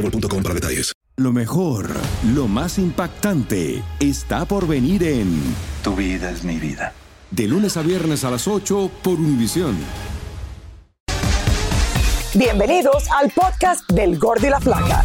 boostmobile.com para detalles. Lo mejor, lo más impactante, está por venir en Tu vida es mi vida. De lunes a viernes a las 8 por Univisión. Bienvenidos al podcast del Gordi y la Flaca.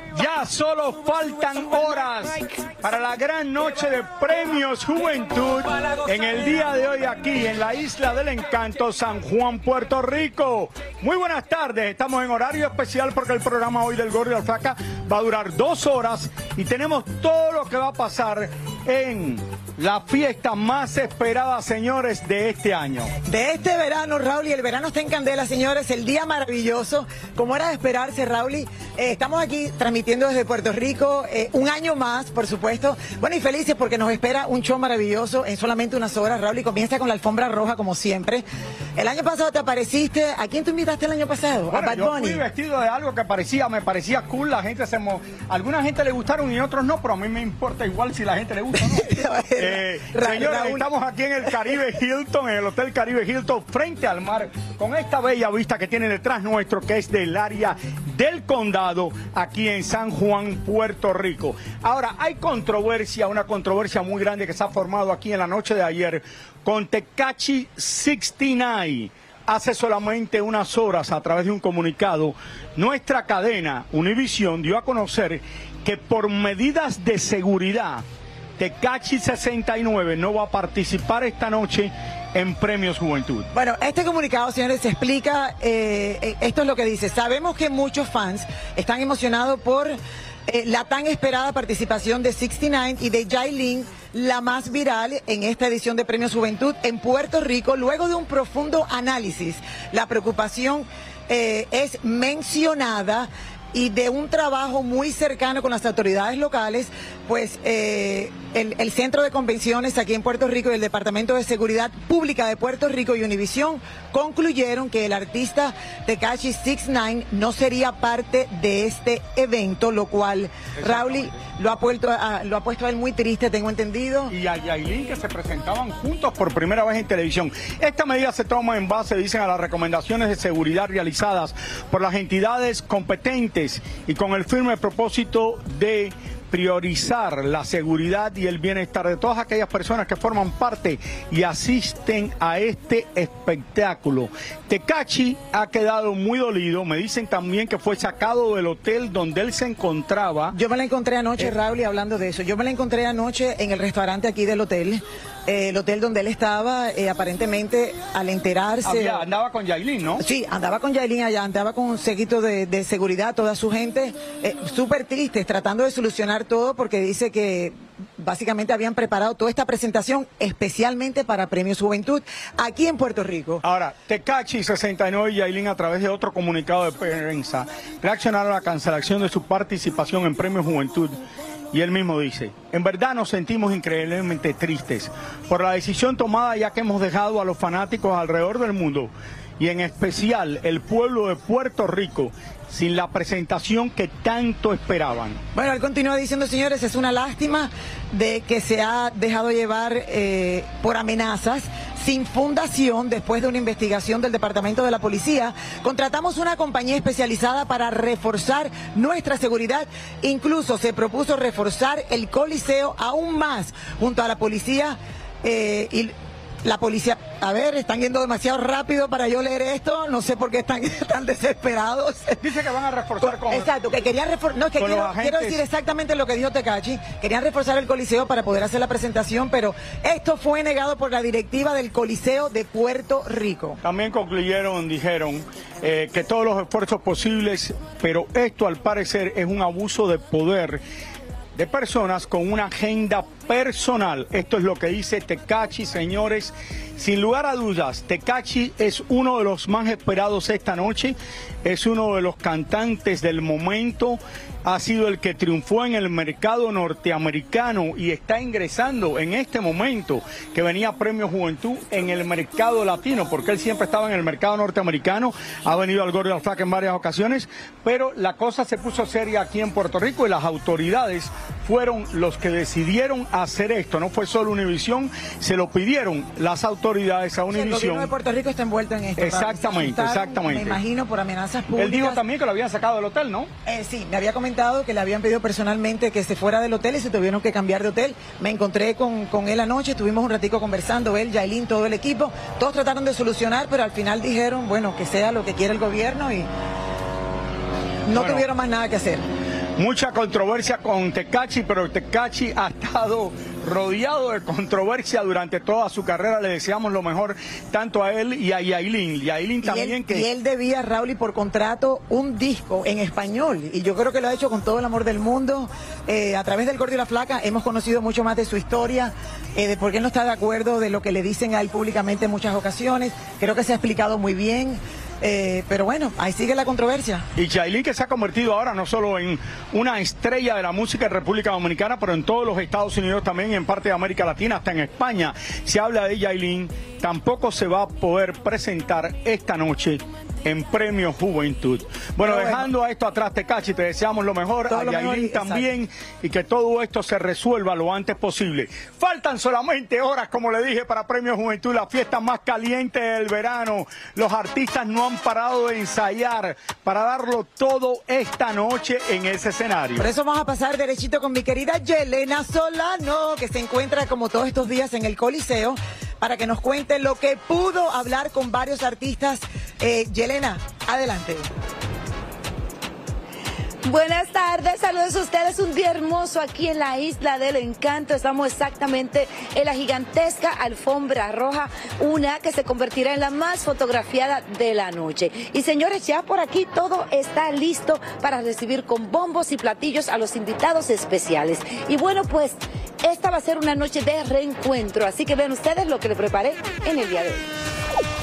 Ya solo faltan horas para la gran noche de premios Juventud en el día de hoy aquí en la Isla del Encanto, San Juan, Puerto Rico. Muy buenas tardes, estamos en horario especial porque el programa hoy del Gordo y la Flaca va a durar dos horas y tenemos todo lo que va a pasar en la fiesta más esperada, señores, de este año. De este verano, Raúl, y el verano está en candela, señores, el día maravilloso. Como era de esperarse, Raúl, eh, estamos aquí transmitiendo desde Puerto Rico eh, un año más, por supuesto. Bueno, y felices porque nos espera un show maravilloso en solamente unas horas, Raúl, y comienza con la alfombra roja, como siempre. El año pasado te apareciste, ¿a quién tú invitaste el año pasado? Bueno, a Bad yo Bunny. fui vestido de algo que parecía, me parecía cool, la gente se mo... alguna gente le gustaron y otros no, pero a mí me importa igual si la gente le gusta o no. Eh, señores, estamos aquí en el Caribe Hilton, en el Hotel Caribe Hilton, frente al mar, con esta bella vista que tiene detrás nuestro, que es del área del condado, aquí en San Juan, Puerto Rico. Ahora, hay controversia, una controversia muy grande que se ha formado aquí en la noche de ayer con Tecachi 69. Hace solamente unas horas, a través de un comunicado, nuestra cadena Univision dio a conocer que por medidas de seguridad, Tecachi 69 no va a participar esta noche en Premios Juventud. Bueno, este comunicado, señores, se explica, eh, eh, esto es lo que dice. Sabemos que muchos fans están emocionados por eh, la tan esperada participación de 69 y de Jailin, la más viral en esta edición de Premios Juventud en Puerto Rico, luego de un profundo análisis. La preocupación es mencionada y de un trabajo muy cercano con las autoridades locales, pues eh, el, el Centro de Convenciones aquí en Puerto Rico y el Departamento de Seguridad Pública de Puerto Rico y Univisión concluyeron que el artista Tekashi 69 no sería parte de este evento, lo cual Raúl lo ha, puesto a, lo ha puesto a él muy triste, tengo entendido. y a Yailin que se presentaban juntos por primera vez en televisión. Esta medida se toma en base, dicen, a las recomendaciones de seguridad realizadas por las entidades competentes y con el firme propósito de priorizar la seguridad y el bienestar de todas aquellas personas que forman parte y asisten a este espectáculo. Tecachi ha quedado muy dolido, me dicen también que fue sacado del hotel donde él se encontraba. Yo me la encontré anoche, Raúl, y hablando de eso, yo me la encontré anoche en el restaurante aquí del hotel, eh, el hotel donde él estaba, eh, aparentemente al enterarse... Había- andaba con Yailin, ¿no? Sí, andaba con Yailin allá, andaba con un séquito de, de seguridad, toda su gente, eh, súper tristes, tratando de solucionar todo porque dice que básicamente habían preparado toda esta presentación especialmente para Premios Juventud aquí en Puerto Rico. Ahora, Tecachi 69 y Yailin a través de otro comunicado de prensa reaccionaron a la cancelación de su participación en Premio Juventud. Y él mismo dice, en verdad nos sentimos increíblemente tristes por la decisión tomada ya que hemos dejado a los fanáticos alrededor del mundo y en especial el pueblo de Puerto Rico sin la presentación que tanto esperaban. Bueno, él continúa diciendo, señores, es una lástima de que se ha dejado llevar eh, por amenazas sin fundación después de una investigación del Departamento de la Policía. Contratamos una compañía especializada para reforzar nuestra seguridad. Incluso se propuso reforzar el Coliseo aún más junto a la policía eh, la policía, a ver, están yendo demasiado rápido para yo leer esto, no sé por qué están tan desesperados. Dice que van a reforzar con Exacto, que querían reforzar, no, es que quiero, decir exactamente lo que dijo Tecachi, querían reforzar el Coliseo para poder hacer la presentación, pero esto fue negado por la directiva del Coliseo de Puerto Rico. También concluyeron, dijeron, eh, que todos los esfuerzos posibles, pero esto al parecer es un abuso de poder de personas con una agenda personal. Esto es lo que dice Tecachi, señores. Sin lugar a dudas, Tecachi es uno de los más esperados esta noche, es uno de los cantantes del momento, ha sido el que triunfó en el mercado norteamericano y está ingresando en este momento que venía Premio Juventud en el mercado latino, porque él siempre estaba en el mercado norteamericano, ha venido al Gordo Flaca en varias ocasiones, pero la cosa se puso seria aquí en Puerto Rico y las autoridades fueron los que decidieron hacer esto, no fue solo Univisión, se lo pidieron las autoridades a El gobierno de Univisión. Puerto Rico está envuelto en esto. Exactamente, exactamente. Me imagino por amenazas públicas. Él dijo también que lo habían sacado del hotel, ¿no? Eh, sí, me había comentado que le habían pedido personalmente que se fuera del hotel y se tuvieron que cambiar de hotel. Me encontré con, con él anoche, estuvimos un ratico conversando, él, Yailin, todo el equipo. Todos trataron de solucionar, pero al final dijeron, bueno, que sea lo que quiere el gobierno y no Bueno. tuvieron más nada que hacer. Mucha controversia con Tecachi, pero Tecachi ha estado rodeado de controversia durante toda su carrera. Le deseamos lo mejor tanto a él y a Yailin. Yailin Y también él, que... y él debía, Raúl, y por contrato, un disco en español. Y yo creo que lo ha hecho con todo el amor del mundo. Eh, a través del Gordo y la Flaca hemos conocido mucho más de su historia, eh, de por qué no está de acuerdo de lo que le dicen a él públicamente en muchas ocasiones. Creo que se ha explicado muy bien. Eh, pero bueno, ahí sigue la controversia. Y Yailin que se ha convertido ahora no solo en una estrella de la música en República Dominicana, pero en todos los Estados Unidos también, en parte de América Latina, hasta en España. Se habla de Yailin, tampoco se va a poder presentar esta noche en Premio Juventud. Bueno, Pero bueno. dejando a esto atrás, Tecachi, te deseamos lo mejor, Todo a lo mejor y- exacto. también, y que todo esto se resuelva lo antes posible. Faltan solamente horas, como le dije, para Premio Juventud, la fiesta más caliente del verano. Los artistas no han parado de ensayar para darlo todo esta noche en ese escenario. Por eso vamos a pasar derechito con mi querida Yelena Solano, que se encuentra como todos estos días en el Coliseo, para que nos cuente lo que pudo hablar con varios artistas. Eh, Yelena, adelante. Buenas tardes, saludos a ustedes. Un día hermoso aquí en la Isla del Encanto. Estamos exactamente en la gigantesca alfombra roja, una que se convertirá en la más fotografiada de la noche. Y señores, ya por aquí todo está listo para recibir con bombos y platillos a los invitados especiales. Y bueno, pues esta va a ser una noche de reencuentro, así que vean ustedes lo que les preparé en el día de hoy.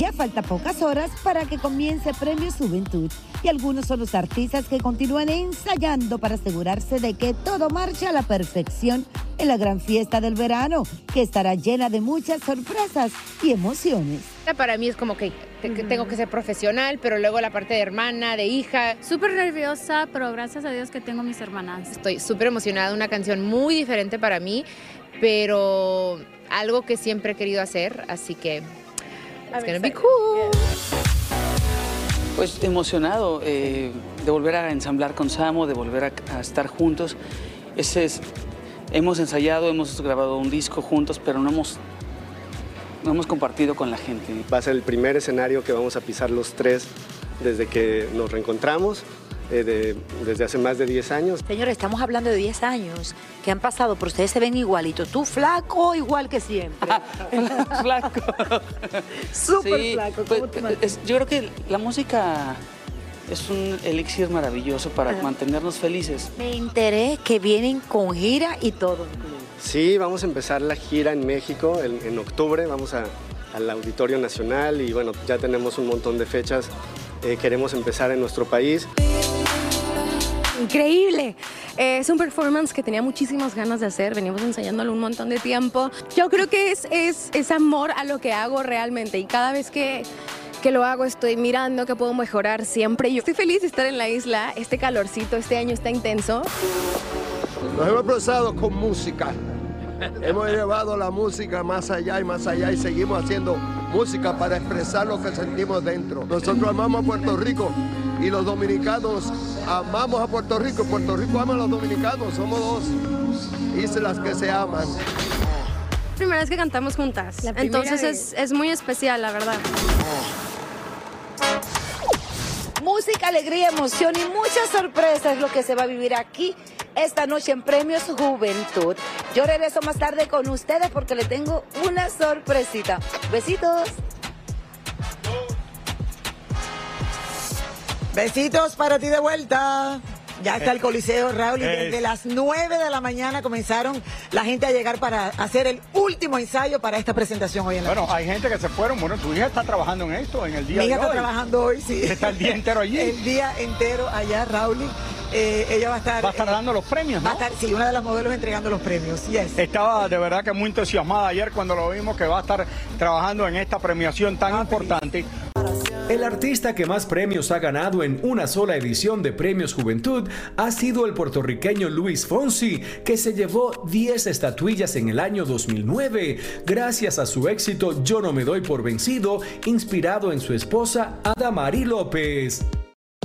Ya falta pocas horas para que comience Premio Juventud y algunos son los artistas que continúan ensayando para asegurarse de que todo marche a la perfección en la gran fiesta del verano, que estará llena de muchas sorpresas y emociones. Para mí es como que, te- que tengo que ser profesional, pero luego la parte de hermana, de hija. Súper nerviosa, pero gracias a Dios que tengo mis hermanas. Estoy súper emocionada, una canción muy diferente para mí, pero algo que siempre he querido hacer, así que it's gonna be cool. Pues emocionado eh, de volver a ensamblar con Samo, de volver a, a estar juntos. Ese es, hemos ensayado, hemos grabado un disco juntos, pero no hemos, no hemos compartido con la gente. Va a ser el primer escenario que vamos a pisar los tres desde que nos reencontramos, eh, de- desde hace más de 10 años. Señores, estamos hablando de 10 años que han pasado, pero ustedes se ven igualitos. Tú flaco, igual que siempre. flaco. Súper Sí, flaco. pues, yo creo que la música es un elixir maravilloso para Ajá. mantenernos felices. Me enteré que vienen con gira y todo. Sí, vamos a empezar la gira en México en, en octubre, vamos a- al Auditorio Nacional y bueno, ya tenemos un montón de fechas. Eh, queremos empezar en nuestro país. Increíble. Eh, es un performance que tenía muchísimas ganas de hacer, venimos ensayándolo un montón de tiempo. Yo creo que es, es, es amor a lo que hago realmente y cada vez que, que lo hago estoy mirando que puedo mejorar siempre. Yo estoy feliz de estar en la isla, este calorcito este año está intenso. Nos hemos procesado con música. Hemos llevado la música más allá y más allá y seguimos haciendo música para expresar lo que sentimos dentro. Nosotros amamos a Puerto Rico y los dominicanos amamos a Puerto Rico. Puerto Rico ama a los dominicanos. Somos dos islas que se aman. Primera vez que cantamos juntas, primera entonces vez. es, es muy especial, la verdad. Música, alegría, emoción y muchas sorpresas es lo que se va a vivir aquí esta noche en Premios Juventud. Yo regreso más tarde con ustedes porque le tengo una sorpresita. Besitos. Besitos para ti de vuelta. Ya está el Coliseo, Raúl, y desde Es- las 9 de la mañana comenzaron la gente a llegar para hacer el último ensayo para esta presentación hoy en la Bueno, hay gente que se fueron. Bueno, tu hija está trabajando en esto en el día Mi hija de está hoy. trabajando hoy, sí. Está el día entero allí. El día entero allá, Raúl. Eh, ella va a estar. Va a estar eh, dando los premios, Va a ¿no? estar, sí, una de las modelos entregando los premios. Yes. Estaba de verdad que muy entusiasmada ayer cuando lo vimos que va a estar trabajando en esta premiación tan importante. El artista que más premios ha ganado en una sola edición de Premios Juventud ha sido el puertorriqueño Luis Fonsi, que se llevó 10 estatuillas en el año 2009, gracias a su éxito Yo no me doy por vencido, inspirado en su esposa Adamari López.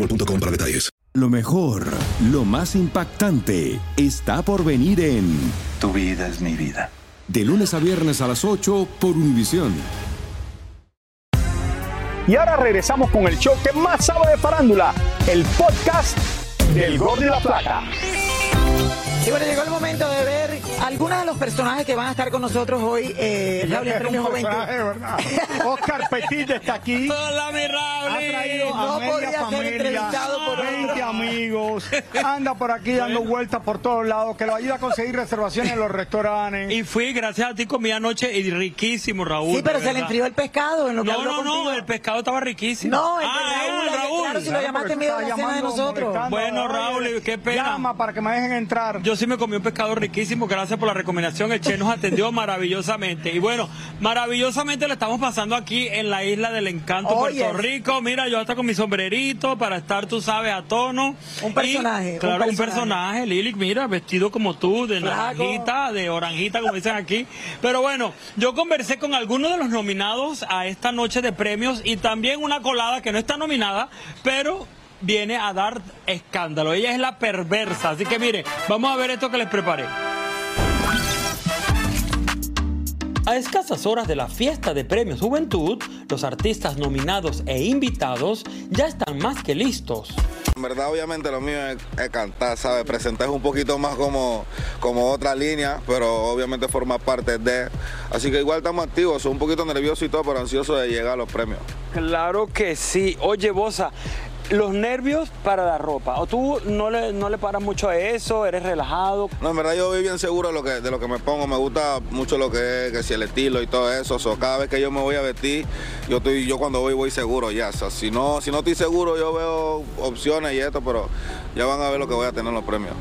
boostmobile.com para detalles. Lo mejor, lo más impactante, está por venir en Tu vida es mi vida. De lunes a viernes a las 8 por Univisión. Y ahora regresamos con el show que más sabe de farándula, el podcast del Gol de la Plata. Y bueno, llegó el momento de ver algunos de los personajes que van a estar con nosotros hoy, eh, Raúl, en Es Premio un ¿verdad? Oscar Petit está aquí. Hola, mi Raúl. Ha traído No a media podía ser familia, entrevistado por 20 otro. amigos. Anda por aquí dando vueltas por todos lados, que lo ayuda a conseguir reservaciones en los restaurantes. Y fui, gracias a ti, comí anoche y riquísimo, Raúl. Sí, pero se le enfrió el pescado en lo que No, no, no, contigo. el pescado estaba riquísimo. No, el ah, Raúl, Raúl. Claro, si lo llamaste en medio de la cena de nosotros. Bueno, Raúl, qué pena. Llama para que me dejen entrar. Yo sí me comí un pescado riquísimo, gracias por la recomendación. El Che nos atendió maravillosamente. Y bueno, maravillosamente le estamos pasando aquí en la isla del encanto, Oye. Puerto Rico. Mira, yo hasta con mi sombrerito para estar, tú sabes, a tono. Un personaje, Y, un claro, un personaje. personaje, Lili, mira, vestido como tú, de Flaco. naranjita, de oranjita, como dicen aquí. Pero bueno, yo conversé con algunos de los nominados a esta noche de premios y también una colada que no está nominada, pero viene a dar escándalo. Ella es la perversa. Así que mire, vamos a ver esto que les preparé. A escasas horas de la fiesta de Premios Juventud, los artistas nominados e invitados ya están más que listos. En verdad, obviamente lo mío es, cantar, ¿sabes? Presentar es un poquito más como, como otra línea, pero obviamente forma parte de... Así que igual estamos activos, un poquito nervioso y todo, pero ansioso de llegar a los premios. Claro que sí. Oye, Bosa, los nervios para la ropa. ¿O tú no le, no le paras mucho a eso? ¿Eres relajado? No, en verdad yo voy bien seguro de lo que, de lo que me pongo, me gusta mucho lo que es, que si el estilo y todo eso, so, cada vez que yo me voy a vestir, yo estoy, yo cuando voy voy seguro ya, o sea, si no, si no estoy seguro yo veo opciones y esto, pero ya van a ver lo que voy a tener en los premios.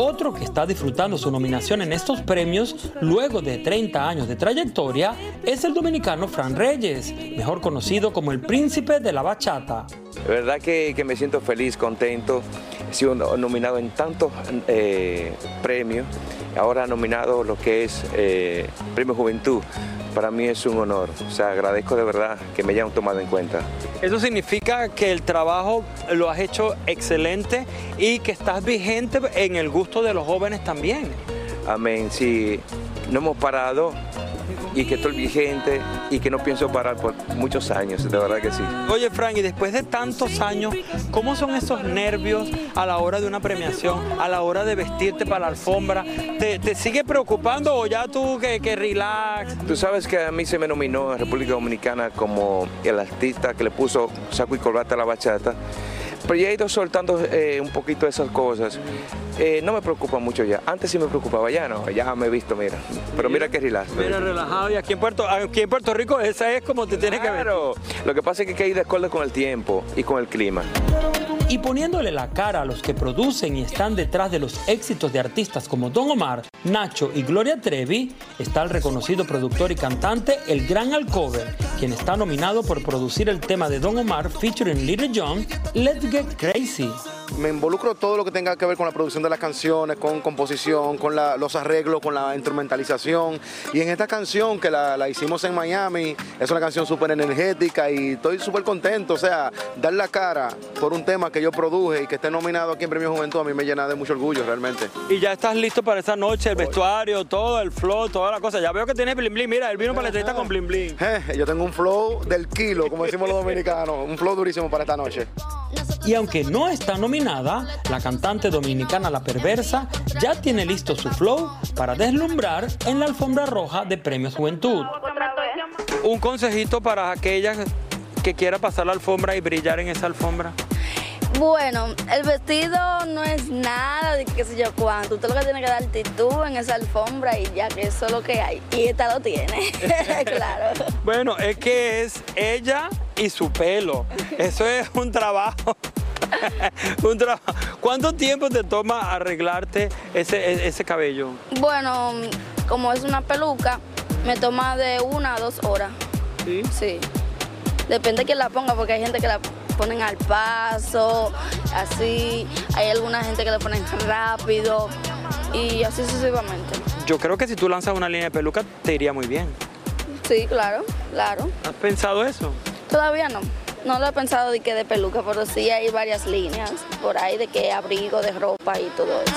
Otro que está disfrutando su nominación en estos premios luego de 30 años de trayectoria es el dominicano Fran Reyes, mejor conocido como el príncipe de la bachata. De verdad que, me siento feliz, contento. He sido no- nominado en tantos eh, premios. Ahora nominado lo que es eh, Premio Juventud. Para mí es un honor. O sea, agradezco de verdad que me hayan tomado en cuenta. Eso significa que el trabajo lo has hecho excelente y que estás vigente en el gusto de los jóvenes también. Amén. Sí, no hemos parado. Y que estoy vigente y que no pienso parar por muchos años, de verdad que sí. Oye, Frank, y después de tantos años, ¿cómo son esos nervios a la hora de una premiación, a la hora de vestirte para la alfombra? ¿Te, te sigue preocupando o ya tú que, que relax? Tú sabes que a mí se me nominó en República Dominicana como el artista que le puso saco y corbata a la bachata. Pero ya he ido soltando eh, un poquito esas cosas. Eh, no me preocupa mucho ya. Antes sí me preocupaba, ya no. Ya me he visto, mira. Pero mira qué relax. Mira, relajado. Y aquí en Puerto, aquí en Puerto Rico esa es como te tienes que ver. Claro. Lo que pasa es que hay que ir de acuerdo con el tiempo y con el clima. Y poniéndole la cara a los que producen y están detrás de los éxitos de artistas como Don Omar, Nacho y Gloria Trevi, está el reconocido productor y cantante El Gran Alcover, quien está nominado por producir el tema de Don Omar featuring Little John, Let's Get Crazy. Me involucro todo lo que tenga que ver con la producción de las canciones, con composición, con la- los arreglos, con la instrumentalización. Y en esta canción que la, la hicimos en Miami, es una canción súper energética y estoy súper contento. O sea, dar la cara por un tema que yo produje y que esté nominado aquí en Premio Juventud a mí me llena de mucho orgullo realmente. Y ya estás listo para esa noche, el vestuario, todo, el flow, toda la cosa. Ya veo que tienes bling bling. Mira, él vino para la entrevista con bling bling. Eh, yo tengo un flow del kilo, como decimos los dominicanos, un flow durísimo para esta noche. Y aunque no está nominada, la cantante dominicana La Perversa ya tiene listo su flow para deslumbrar en la alfombra roja de Premios Juventud. Un consejito para aquellas que quiera pasar la alfombra y brillar en esa alfombra. Bueno, el vestido no es nada de qué sé yo cuánto. Tú lo que tienes que dar actitud en esa alfombra y ya que eso es lo que hay. Y esta lo tiene, claro. Bueno, es que es ella y su pelo. Eso es un trabajo. un trabajo. ¿Cuánto tiempo te toma arreglarte ese, e- ese cabello? Bueno, como es una peluca, me toma de una a dos horas. ¿Sí? Sí. Depende de quién la ponga, porque hay gente que la ponen al paso, así. Hay alguna gente que la ponen rápido y así sucesivamente. Yo creo que si tú lanzas una línea de peluca te iría muy bien. Sí, claro, claro. ¿Has pensado eso? Todavía no. No lo he pensado de que de peluca, pero sí hay varias líneas por ahí de que abrigo, de ropa y todo eso.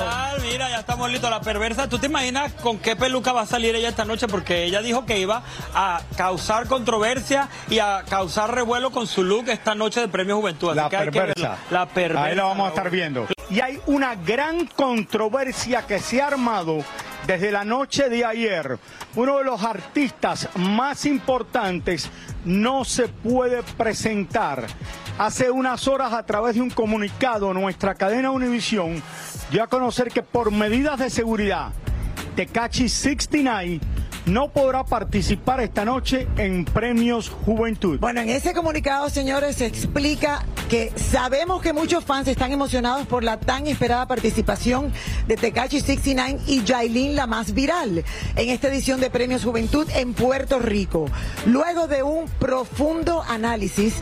Ah, mira, ya estamos listos. La perversa, ¿tú te imaginas con qué peluca va a salir ella esta noche? Porque ella dijo que iba a causar controversia y a causar revuelo con su look esta noche de Premio Juventud. Así La que hay que perversa. La perversa. Ahí la vamos a estar viendo. Y hay una gran controversia que se ha armado desde la noche de ayer. Uno de los artistas más importantes no se puede presentar. Hace unas horas a través de un comunicado nuestra cadena Univisión dio a conocer que por medidas de seguridad Tecachi 69 no podrá participar esta noche en Premios Juventud. Bueno, en ese comunicado, señores, se explica que sabemos que muchos fans están emocionados por la tan esperada participación de Tekashi 69 y Yailin, la más viral, en esta edición de Premios Juventud en Puerto Rico. Luego de un profundo análisis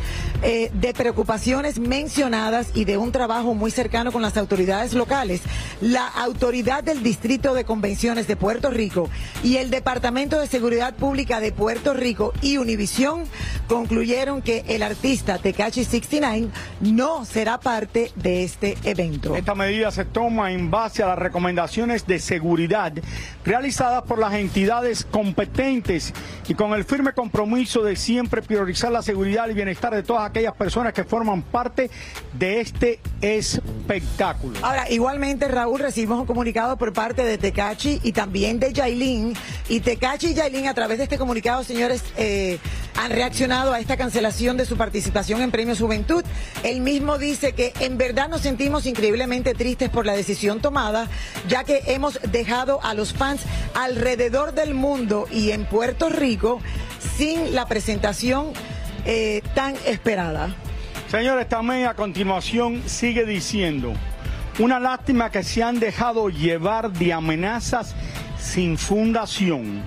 eh, de preocupaciones mencionadas y de un trabajo muy cercano con las autoridades locales, la autoridad del Distrito de Convenciones de Puerto Rico y el Departamento de Seguridad Pública de Puerto Rico y Univisión concluyeron que el artista Tekashi 69 no será parte de este evento. Esta medida se toma en base a las recomendaciones de seguridad realizadas por las entidades competentes y con el firme compromiso de siempre priorizar la seguridad y bienestar de todas aquellas personas que forman parte de este espectáculo. Ahora, igualmente, Raúl, recibimos un comunicado por parte de Tecachi y también de Yailin. Y Tecachi y Yailin, a través de este comunicado, señores, eh, han reaccionado a esta cancelación de su participación en Premios Juventud. Él mismo dice que en verdad nos sentimos increíblemente tristes por la decisión tomada, ya que hemos dejado a los fans alrededor del mundo y en Puerto Rico sin la presentación eh, tan esperada. Señores, también a continuación sigue diciendo, una lástima que se han dejado llevar de amenazas sin fundación.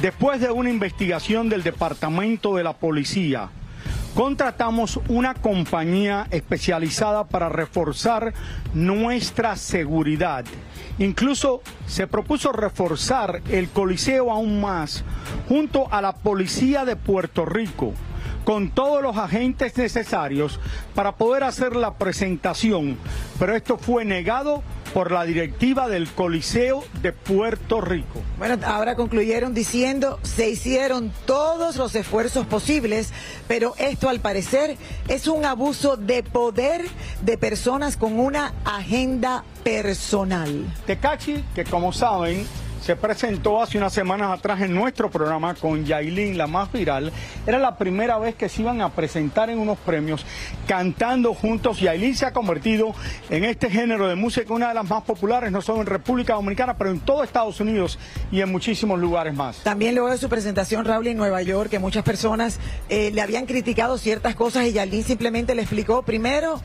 Después de una investigación del Departamento de la Policía, contratamos una compañía especializada para reforzar nuestra seguridad. Incluso se propuso reforzar el Coliseo aún más junto a la Policía de Puerto Rico con todos los agentes necesarios para poder hacer la presentación, pero esto fue negado por la directiva del Coliseo de Puerto Rico. Bueno, ahora concluyeron diciendo se hicieron todos los esfuerzos posibles, pero esto al parecer es un abuso de poder de personas con una agenda personal. Tecachi, que como saben, se presentó hace unas semanas atrás en nuestro programa con Yailin, la más viral. Era la primera vez que se iban a presentar en unos premios cantando juntos. Yailin se ha convertido en este género de música, una de las más populares, no solo en República Dominicana, pero en todo Estados Unidos y en muchísimos lugares más. También luego de su presentación, Raúl, en Nueva York, que muchas personas eh, le habían criticado ciertas cosas y Yailin simplemente le explicó, primero,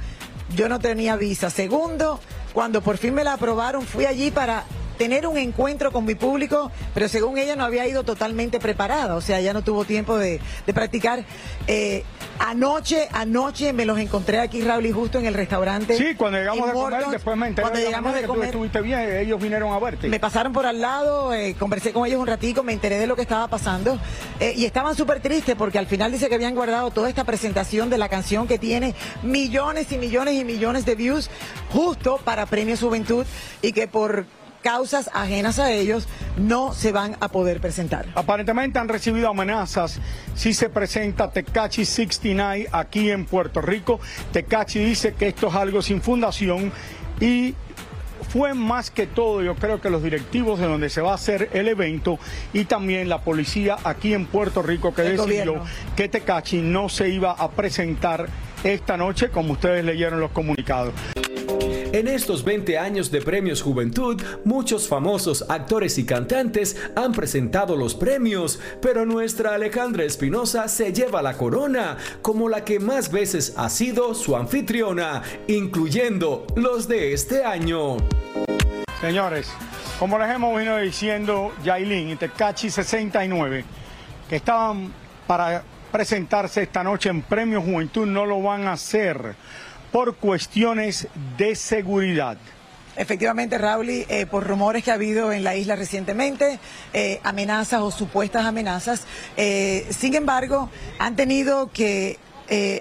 yo no tenía visa. Segundo, cuando por fin me la aprobaron, fui allí para tener un encuentro con mi público, pero según ella no había ido totalmente preparada, o sea, ya no tuvo tiempo de, practicar. Eh, anoche, anoche me los encontré aquí, Raúl, y justo en el restaurante. Sí, cuando llegamos a comer, después me enteré cuando de llegamos de que comer, tú estuviste bien, ellos vinieron a verte. Me pasaron por al lado, eh, conversé con ellos un ratico, me enteré de lo que estaba pasando eh, y estaban súper tristes porque al final dice que habían guardado toda esta presentación de la canción que tiene millones y millones y millones de views justo para Premio Juventud y que por causas ajenas a ellos no se van a poder presentar. Aparentemente han recibido amenazas si se presenta Tecachi 69 aquí en Puerto Rico. Tecachi dice que esto es algo sin fundación y fue más que todo, yo creo que los directivos de donde se va a hacer el evento y también la policía aquí en Puerto Rico que decidió que Tecachi no se iba a presentar esta noche, como ustedes leyeron los comunicados. En estos 20 años de Premios Juventud, muchos famosos actores y cantantes han presentado los premios, pero nuestra Alejandra Espinosa se lleva la corona como la que más veces ha sido su anfitriona, incluyendo los de este año. Señores, como les hemos venido diciendo, Yailin y Tecachi 69, que estaban para presentarse esta noche en Premios Juventud, no lo van a hacer por cuestiones de seguridad. Efectivamente, Raúl, eh, por rumores que ha habido en la isla recientemente, eh, amenazas o supuestas amenazas. Eh, sin embargo, han tenido que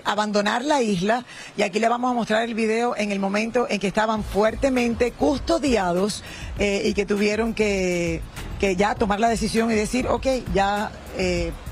abandonar la isla y aquí le vamos a mostrar el video en el momento en que estaban fuertemente custodiados y que tuvieron que, que, ya tomar la decisión y decir, ok, ya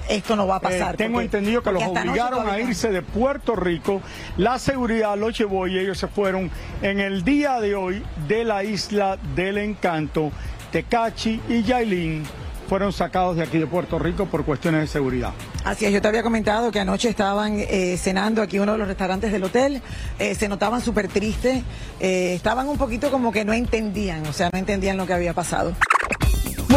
esto no va a pasar. Eh, tengo entendido que los obligaron a irse de Puerto Rico. La seguridad los llevó y ellos se fueron en el día de hoy de la isla del encanto. Tecachi y Yailin fueron sacados de aquí de Puerto Rico por cuestiones de seguridad. Así es, yo te había comentado que anoche estaban eh, cenando aquí en uno de los restaurantes del hotel, eh, se notaban súper tristes, estaban un poquito como que no entendían, o sea, no entendían lo que había pasado.